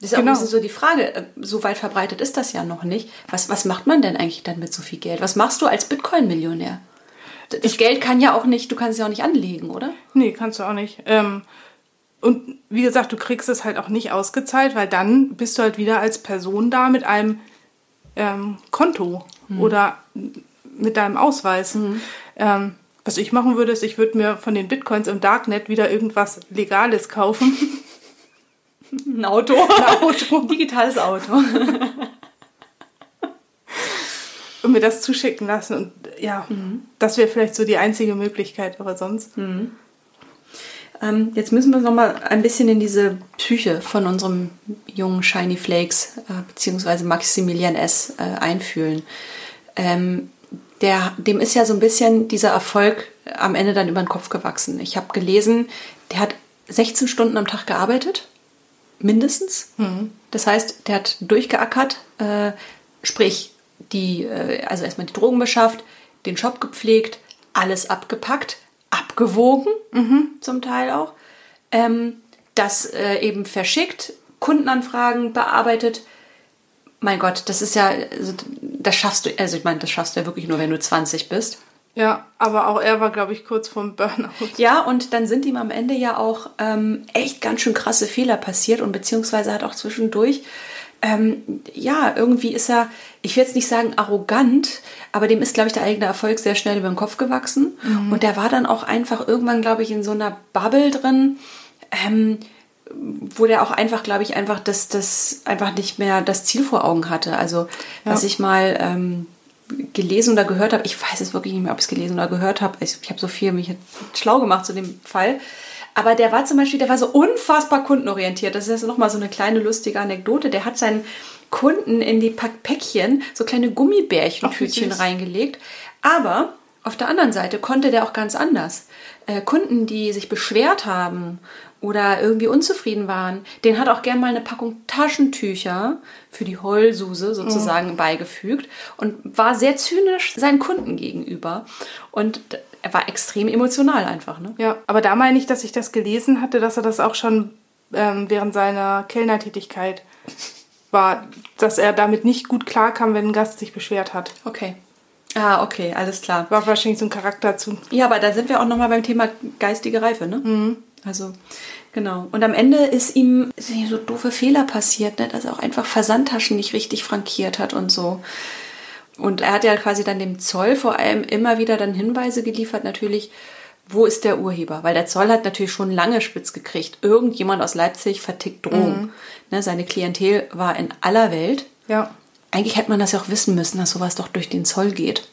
Das ist Genau. auch ein bisschen so die Frage, äh, so weit verbreitet ist das ja noch nicht. Was, was macht man denn eigentlich dann mit so viel Geld? Was machst du als Bitcoin-Millionär? Das Geld kann ja auch nicht, du kannst es ja auch nicht anlegen, oder? Nee, kannst du auch nicht. Ähm, und wie gesagt, du kriegst es halt auch nicht ausgezahlt, weil dann bist du halt wieder als Person da mit einem ähm, Konto oder mit deinem Ausweis. Ähm, was ich machen würde, ist, ich würde mir von den Bitcoins im Darknet wieder irgendwas Legales kaufen. *laughs* Ein Auto. Ein Auto. *laughs* Digitales Auto. *laughs* und mir das zuschicken lassen. Und ja, das wäre vielleicht so die einzige Möglichkeit, aber sonst. Ähm, jetzt müssen wir noch mal ein bisschen in diese Psyche von unserem jungen Shiny Flakes äh, beziehungsweise Maximilian S. Äh, einfühlen. Ähm, der, dem ist ja so ein bisschen dieser Erfolg am Ende dann über den Kopf gewachsen. Ich habe gelesen, der hat 16 Stunden am Tag gearbeitet, mindestens. Das heißt, der hat durchgeackert, äh, sprich, die, äh, also erstmal die Drogen beschafft, den Shop gepflegt, alles abgepackt, abgewogen, zum Teil auch, ähm, das äh, eben verschickt, Kundenanfragen bearbeitet. Mein Gott, das ist ja, also, das schaffst du, also ich meine, das schaffst du ja wirklich nur, wenn du 20 bist. Ja, aber auch er war, glaube ich, kurz vorm Burnout. Ja, und dann sind ihm am Ende ja auch ähm, echt ganz schön krasse Fehler passiert und beziehungsweise hat auch zwischendurch, ähm, ja, irgendwie ist er, ich will jetzt nicht sagen arrogant, aber dem ist, glaube ich, der eigene Erfolg sehr schnell über den Kopf gewachsen. Und der war dann auch einfach irgendwann, glaube ich, in so einer Bubble drin, ähm, wo der auch einfach, glaube ich, einfach das, das einfach nicht mehr das Ziel vor Augen hatte. Also, was ich mal ähm, gelesen oder gehört habe, ich weiß es wirklich nicht mehr, ob ich es gelesen oder gehört habe. Ich, ich habe so viel mich schlau gemacht zu dem Fall. Aber der war zum Beispiel, der war so unfassbar kundenorientiert. Das ist nochmal so eine kleine lustige Anekdote. Der hat seinen Kunden in die Päckchen so kleine Gummibärchentütchen Ach, reingelegt. Aber auf der anderen Seite konnte der auch ganz anders. Äh, Kunden, die sich beschwert haben oder irgendwie unzufrieden waren, den hat auch gern mal eine Packung Taschentücher für die Heulsuse sozusagen beigefügt und war sehr zynisch seinen Kunden gegenüber. Und er war extrem emotional einfach. Ne? Ja, aber da meine ich, dass ich das gelesen hatte, dass er das auch schon ähm, während seiner Kellnertätigkeit war, dass er damit nicht gut klarkam, wenn ein Gast sich beschwert hat. Okay. Ah, okay, alles klar. War wahrscheinlich so ein Charakter zu. Ja, aber da sind wir auch nochmal beim Thema geistige Reife, ne? Also, genau. Und am Ende ist ihm so doofe Fehler passiert, ne? dass er auch einfach Versandtaschen nicht richtig frankiert hat und so. Und er hat ja quasi dann dem Zoll vor allem immer wieder dann Hinweise geliefert, natürlich, wo ist der Urheber? Weil der Zoll hat natürlich schon lange spitz gekriegt. Irgendjemand aus Leipzig vertickt Drogen. Mhm. Ne, seine Klientel war in aller Welt. Ja. Eigentlich hätte man das ja auch wissen müssen, dass sowas doch durch den Zoll geht.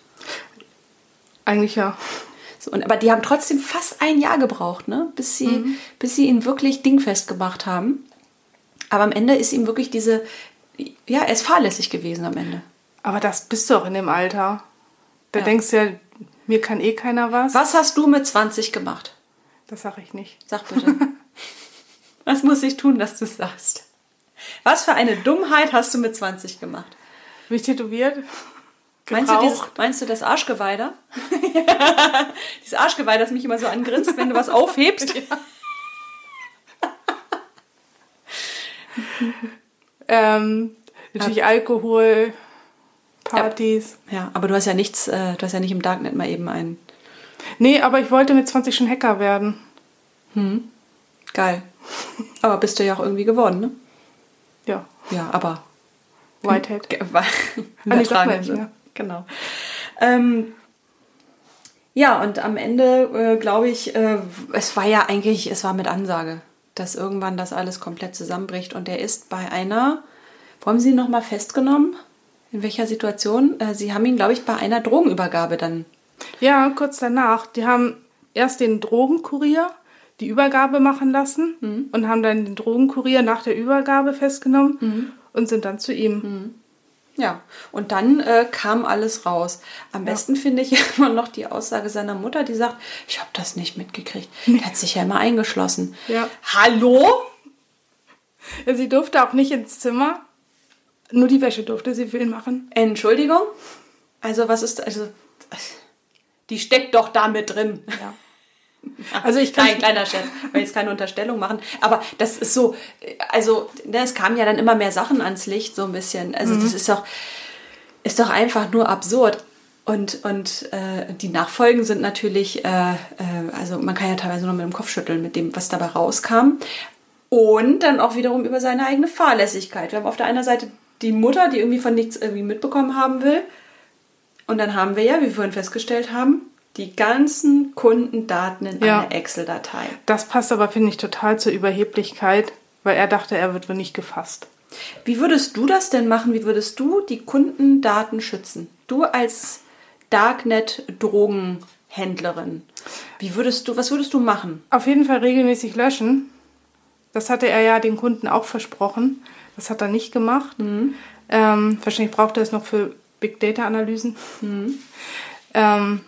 Eigentlich ja. Und, aber die haben trotzdem fast ein Jahr gebraucht, ne? bis, sie, mhm. bis sie ihn wirklich dingfest gemacht haben. Aber am Ende ist ihm wirklich diese, ja, er ist fahrlässig gewesen am Ende. Aber das bist du auch in dem Alter. Da ja. denkst du ja, mir kann eh keiner was. Was hast du mit 20 gemacht? Das sag ich nicht. Sag bitte. *laughs* was muss ich tun, dass du es sagst? Was für eine Dummheit hast du mit 20 gemacht? Mich tätowiert? Meinst du, dieses, meinst du das Arschgeweih *laughs* da? dieses Arschgeweih, das mich immer so angrinst, wenn du was aufhebst? *laughs* *laughs* ähm, natürlich ja. Alkohol, Partys. Ja. ja, aber du hast ja nichts, äh, du hast ja nicht im Darknet mal eben einen. Nee, aber ich wollte mit 20 schon Hacker werden. Hm. Geil. Aber bist du ja auch irgendwie geworden, ne? Ja. Ja, aber. Whitehead. An die Sache, ja. Genau. Ähm, ja, und am Ende äh, glaube ich, äh, es war ja eigentlich, es war mit Ansage, dass irgendwann das alles komplett zusammenbricht. Und er ist bei einer, wo haben Sie ihn nochmal festgenommen? In welcher Situation? Äh, Sie haben ihn, glaube ich, bei einer Drogenübergabe dann. Ja, kurz danach. Die haben erst den Drogenkurier die Übergabe machen lassen mhm. und haben dann den Drogenkurier nach der Übergabe festgenommen mhm. und sind dann zu ihm. Mhm. Ja, und dann äh, kam alles raus. Am ja. besten finde ich *laughs* immer noch die Aussage seiner Mutter, die sagt, ich habe das nicht mitgekriegt. Nee. Er hat sich ja immer eingeschlossen. Ja. Hallo? Ja, sie durfte auch nicht ins Zimmer. Nur die Wäsche durfte sie für ihn machen. Entschuldigung? Also was ist, also die steckt doch da mit drin. Ja. Also ich kann... Ein kleiner Chef, *laughs* weil jetzt keine Unterstellung machen. Aber das ist so, also ne, es kamen ja dann immer mehr Sachen ans Licht, so ein bisschen. Also mhm. das ist doch, ist doch einfach nur absurd. Und, und äh, die Nachfolgen sind natürlich, äh, äh, also man kann ja teilweise nur mit dem Kopf schütteln mit dem, was dabei rauskam. Und dann auch wiederum über seine eigene Fahrlässigkeit. Wir haben auf der einen Seite die Mutter, die irgendwie von nichts irgendwie mitbekommen haben will. Und dann haben wir ja, wie wir vorhin festgestellt haben, die ganzen Kundendaten in ja. einer Excel-Datei. Das passt aber, finde ich, total zur Überheblichkeit, weil er dachte, er wird wohl nicht gefasst. Wie würdest du das denn machen? Wie würdest du die Kundendaten schützen? Du als Darknet-Drogenhändlerin. Wie würdest du, was würdest du machen? Auf jeden Fall regelmäßig löschen. Das hatte er ja den Kunden auch versprochen. Das hat er nicht gemacht. Mhm. Ähm, wahrscheinlich braucht er es noch für Big Data Analysen. Mhm. Ähm,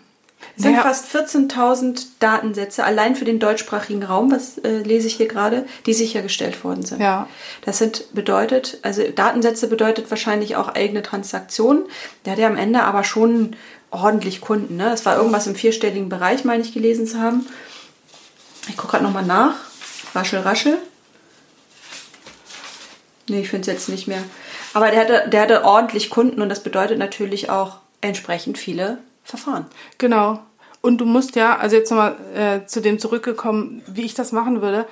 es sind ja. fast 14.000 Datensätze allein für den deutschsprachigen Raum, was äh, lese ich hier gerade, die sichergestellt worden sind. Ja. Das sind bedeutet, also Datensätze bedeutet wahrscheinlich auch eigene Transaktionen. Der hat ja am Ende aber schon ordentlich Kunden. Ne? Das war irgendwas im vierstelligen Bereich, meine ich, gelesen zu haben. Ich gucke gerade nochmal nach. Raschel, raschel. Nee, ich finde es jetzt nicht mehr. Aber der hatte, der hatte ordentlich Kunden und das bedeutet natürlich auch entsprechend viele Verfahren. Genau. Und du musst ja, also jetzt nochmal äh, zu dem zurückgekommen, wie ich das machen würde.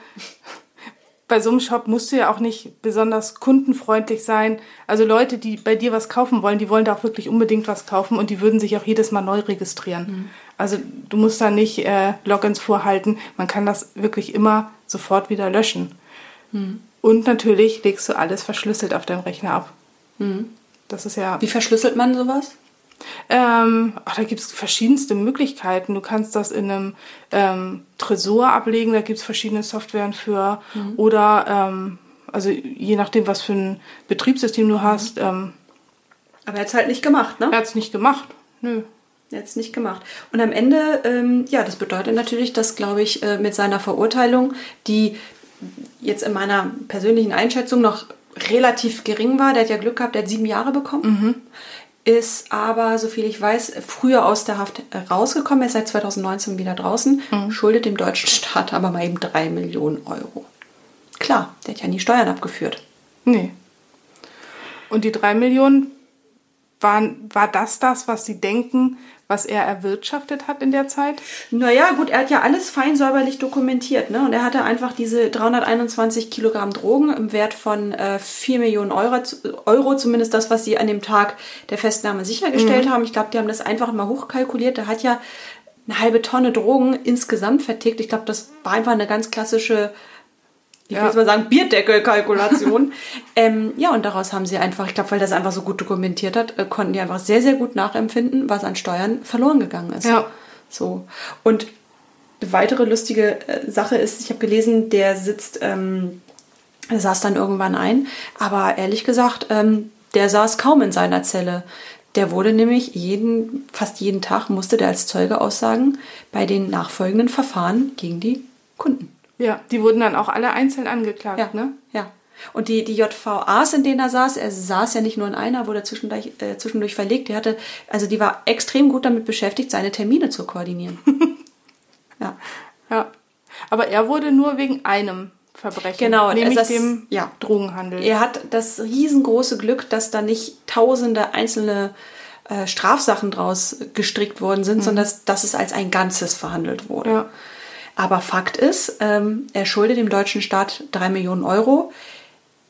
bei so einem Shop musst du ja auch nicht besonders kundenfreundlich sein. Also Leute, die bei dir was kaufen wollen, die wollen da auch wirklich unbedingt was kaufen und die würden sich auch jedes Mal neu registrieren. Mhm. Also du musst da nicht äh, Logins vorhalten. Man kann das wirklich immer sofort wieder löschen. Mhm. Und natürlich legst du alles verschlüsselt auf deinem Rechner ab. Mhm. Das ist ja. Wie verschlüsselt man sowas? Ähm, ach, da gibt es verschiedenste Möglichkeiten. Du kannst das in einem ähm, Tresor ablegen, da gibt es verschiedene Softwaren für. Mhm. Oder, ähm, also je nachdem, was für ein Betriebssystem du hast. Mhm. Aber er hat es halt nicht gemacht, ne? Er hat es nicht gemacht, nö. Er hat es nicht gemacht. Und am Ende, ähm, ja, das bedeutet natürlich, dass, glaube ich, äh, mit seiner Verurteilung, die jetzt in meiner persönlichen Einschätzung noch relativ gering war, der hat ja Glück gehabt, der hat sieben Jahre bekommen. Mhm ist aber, soviel ich weiß, früher aus der Haft rausgekommen. Er ist seit 2019 wieder draußen, mhm. schuldet dem deutschen Staat aber mal eben drei Millionen Euro. Klar, der hat ja nie Steuern abgeführt. Nee. Und die drei Millionen, waren, war das das, was Sie denken, was er erwirtschaftet hat in der Zeit? Naja, gut, er hat ja alles fein säuberlich dokumentiert. Ne? Und er hatte einfach diese 321 Kilogramm Drogen im Wert von äh, 4 Millionen Euro, Euro, zumindest das, was sie an dem Tag der Festnahme sichergestellt mhm. haben. Ich glaube, die haben das einfach mal hochkalkuliert. Er hat ja eine halbe Tonne Drogen insgesamt vertickt. Ich glaube, das war einfach eine ganz klassische, ich Ja. will jetzt mal sagen, Bierdeckelkalkulation. *laughs* ähm, ja, und daraus haben sie einfach, ich glaube, weil das einfach so gut dokumentiert hat, äh, konnten die einfach sehr, sehr gut nachempfinden, was an Steuern verloren gegangen ist. Ja. So. Und eine weitere lustige äh, Sache ist, ich habe gelesen, der sitzt, ähm, er saß dann irgendwann ein, aber ehrlich gesagt, ähm, der saß kaum in seiner Zelle. Der wurde nämlich jeden, fast jeden Tag musste der als Zeuge aussagen bei den nachfolgenden Verfahren gegen die Kunden. Ja, die wurden dann auch alle einzeln angeklagt, Ja, ne? ja. Und die, die JVAs, in denen er saß, er saß ja nicht nur in einer, wurde zwischendurch, äh, zwischendurch verlegt. Die hatte, also die war extrem gut damit beschäftigt, seine Termine zu koordinieren. *laughs* ja. Ja. Aber er wurde nur wegen einem Verbrechen, Genau, nämlich das- dem ja. Drogenhandel. Er hat das riesengroße Glück, dass da nicht tausende einzelne äh, Strafsachen draus gestrickt worden sind, sondern dass, dass es als ein Ganzes verhandelt wurde. Ja. Aber Fakt ist, ähm, er schuldet dem deutschen Staat drei Millionen Euro.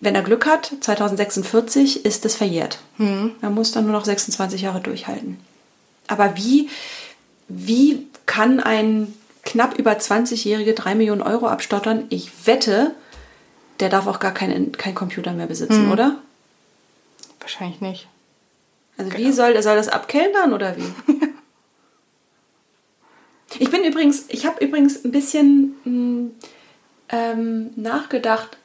Wenn er Glück hat, 2046 ist es verjährt. Er muss dann nur noch 26 Jahre durchhalten. Aber wie, wie kann ein knapp über 20-Jährige drei Millionen Euro abstottern? Ich wette, der darf auch gar keinen kein Computer mehr besitzen, oder? Wahrscheinlich nicht. Also wie soll er soll das abkellnern oder wie? *laughs* ich bin übrigens, ich habe übrigens ein bisschen mh, ähm, nachgedacht.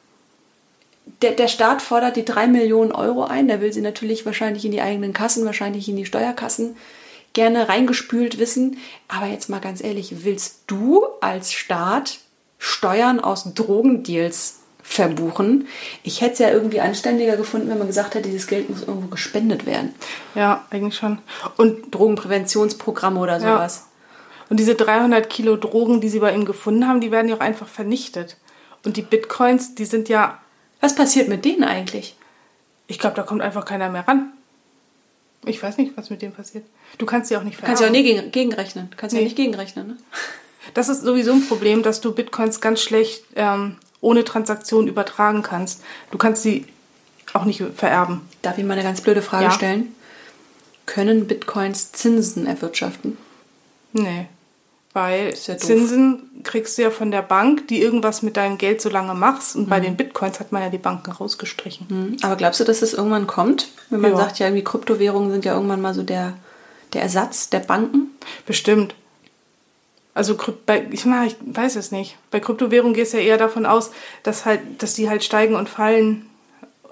Der, der Staat fordert die drei Millionen Euro ein. Der will sie natürlich wahrscheinlich in die eigenen Kassen, wahrscheinlich in die Steuerkassen gerne reingespült wissen. Aber jetzt mal ganz ehrlich, willst du als Staat Steuern aus Drogendeals verbuchen? Ich hätte es ja irgendwie anständiger gefunden, wenn man gesagt hätte, dieses Geld muss irgendwo gespendet werden. Ja, eigentlich schon. Und, Drogenpräventionsprogramme oder sowas. Und diese 300 Kilo Drogen, die sie bei ihm gefunden haben, die werden ja auch einfach vernichtet. Und die Bitcoins, die sind ja, Was passiert mit denen eigentlich? ich glaube, da kommt einfach keiner mehr ran. Ich weiß nicht, was mit dem passiert. Du kannst sie auch nicht Du kannst ja auch vererben. nie gegen, gegenrechnen. Du kannst ja Nee. nicht gegenrechnen. Ne? *laughs* Das ist sowieso ein Problem, dass du Bitcoins ganz schlecht ähm, ohne Transaktion übertragen kannst. Du kannst sie auch nicht vererben. Darf ich mal eine ganz blöde Frage Ja. stellen? Können Bitcoins Zinsen erwirtschaften? Nee. Weil ja. Zinsen kriegst du ja von der Bank, die irgendwas mit deinem Geld so lange machst. Und bei Mhm. den Bitcoins hat man ja die Banken rausgestrichen. Hm. Aber glaubst du, dass das irgendwann kommt? Wenn man Ja. sagt, ja, irgendwie Kryptowährungen sind ja irgendwann mal so der, der Ersatz der Banken? Bestimmt. Also bei, ich, na, ich weiß es nicht. Bei Kryptowährungen gehst du ja eher davon aus, dass halt, dass die halt steigen und fallen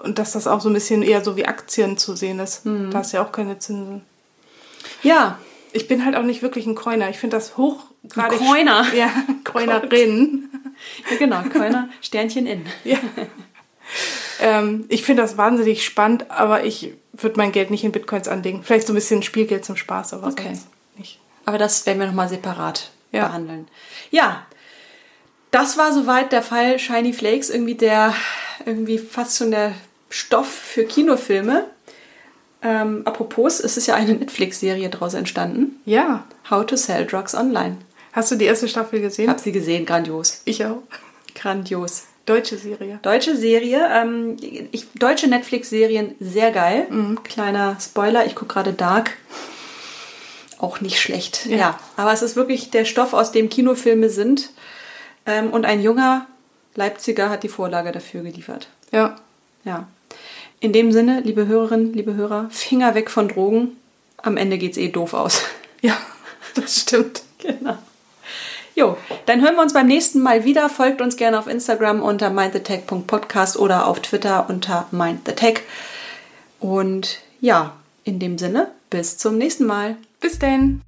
und dass das auch so ein bisschen eher so wie Aktien zu sehen ist. Mhm. Da hast du ja auch keine Zinsen. Ja, Ich bin halt auch nicht wirklich ein Coiner. Ich finde das hochgradig. Coiner? Ja, *laughs* Coinerin. ja genau, Kölner *laughs* Sternchen in. Ja. ähm, ich finde das wahnsinnig spannend, aber ich würde mein Geld nicht in Bitcoins anlegen. Vielleicht so ein bisschen Spielgeld zum Spaß, aber Okay. sonst nicht. Aber das werden wir nochmal separat Ja. behandeln. Ja, das war soweit der Fall Shiny Flakes, irgendwie der, irgendwie fast schon der Stoff für Kinofilme. Ähm, apropos, es ist ja eine Netflix-Serie daraus entstanden. Ja. How to Sell Drugs Online. Hast du die erste Staffel gesehen? habe sie gesehen, grandios. Ich auch. Grandios. Deutsche Serie. Deutsche Serie, ähm, ich, deutsche Netflix-Serien sehr geil. Kleiner Spoiler, ich gucke gerade Dark. Auch nicht schlecht. Ja. Ja. aber es ist wirklich der Stoff, aus dem Kinofilme sind. Ähm, und ein junger Leipziger hat die Vorlage dafür geliefert. Ja. Ja. In dem Sinne, liebe Hörerinnen, liebe Hörer, Finger weg von Drogen. Am Ende geht's eh doof aus. Ja, *laughs* das stimmt. *laughs* Genau. Jo, dann hören wir uns beim nächsten Mal wieder. Folgt uns gerne auf Instagram unter mindthetech.podcast oder auf Twitter unter mindthetech. Und ja, in dem Sinne, bis zum nächsten Mal. Bis denn.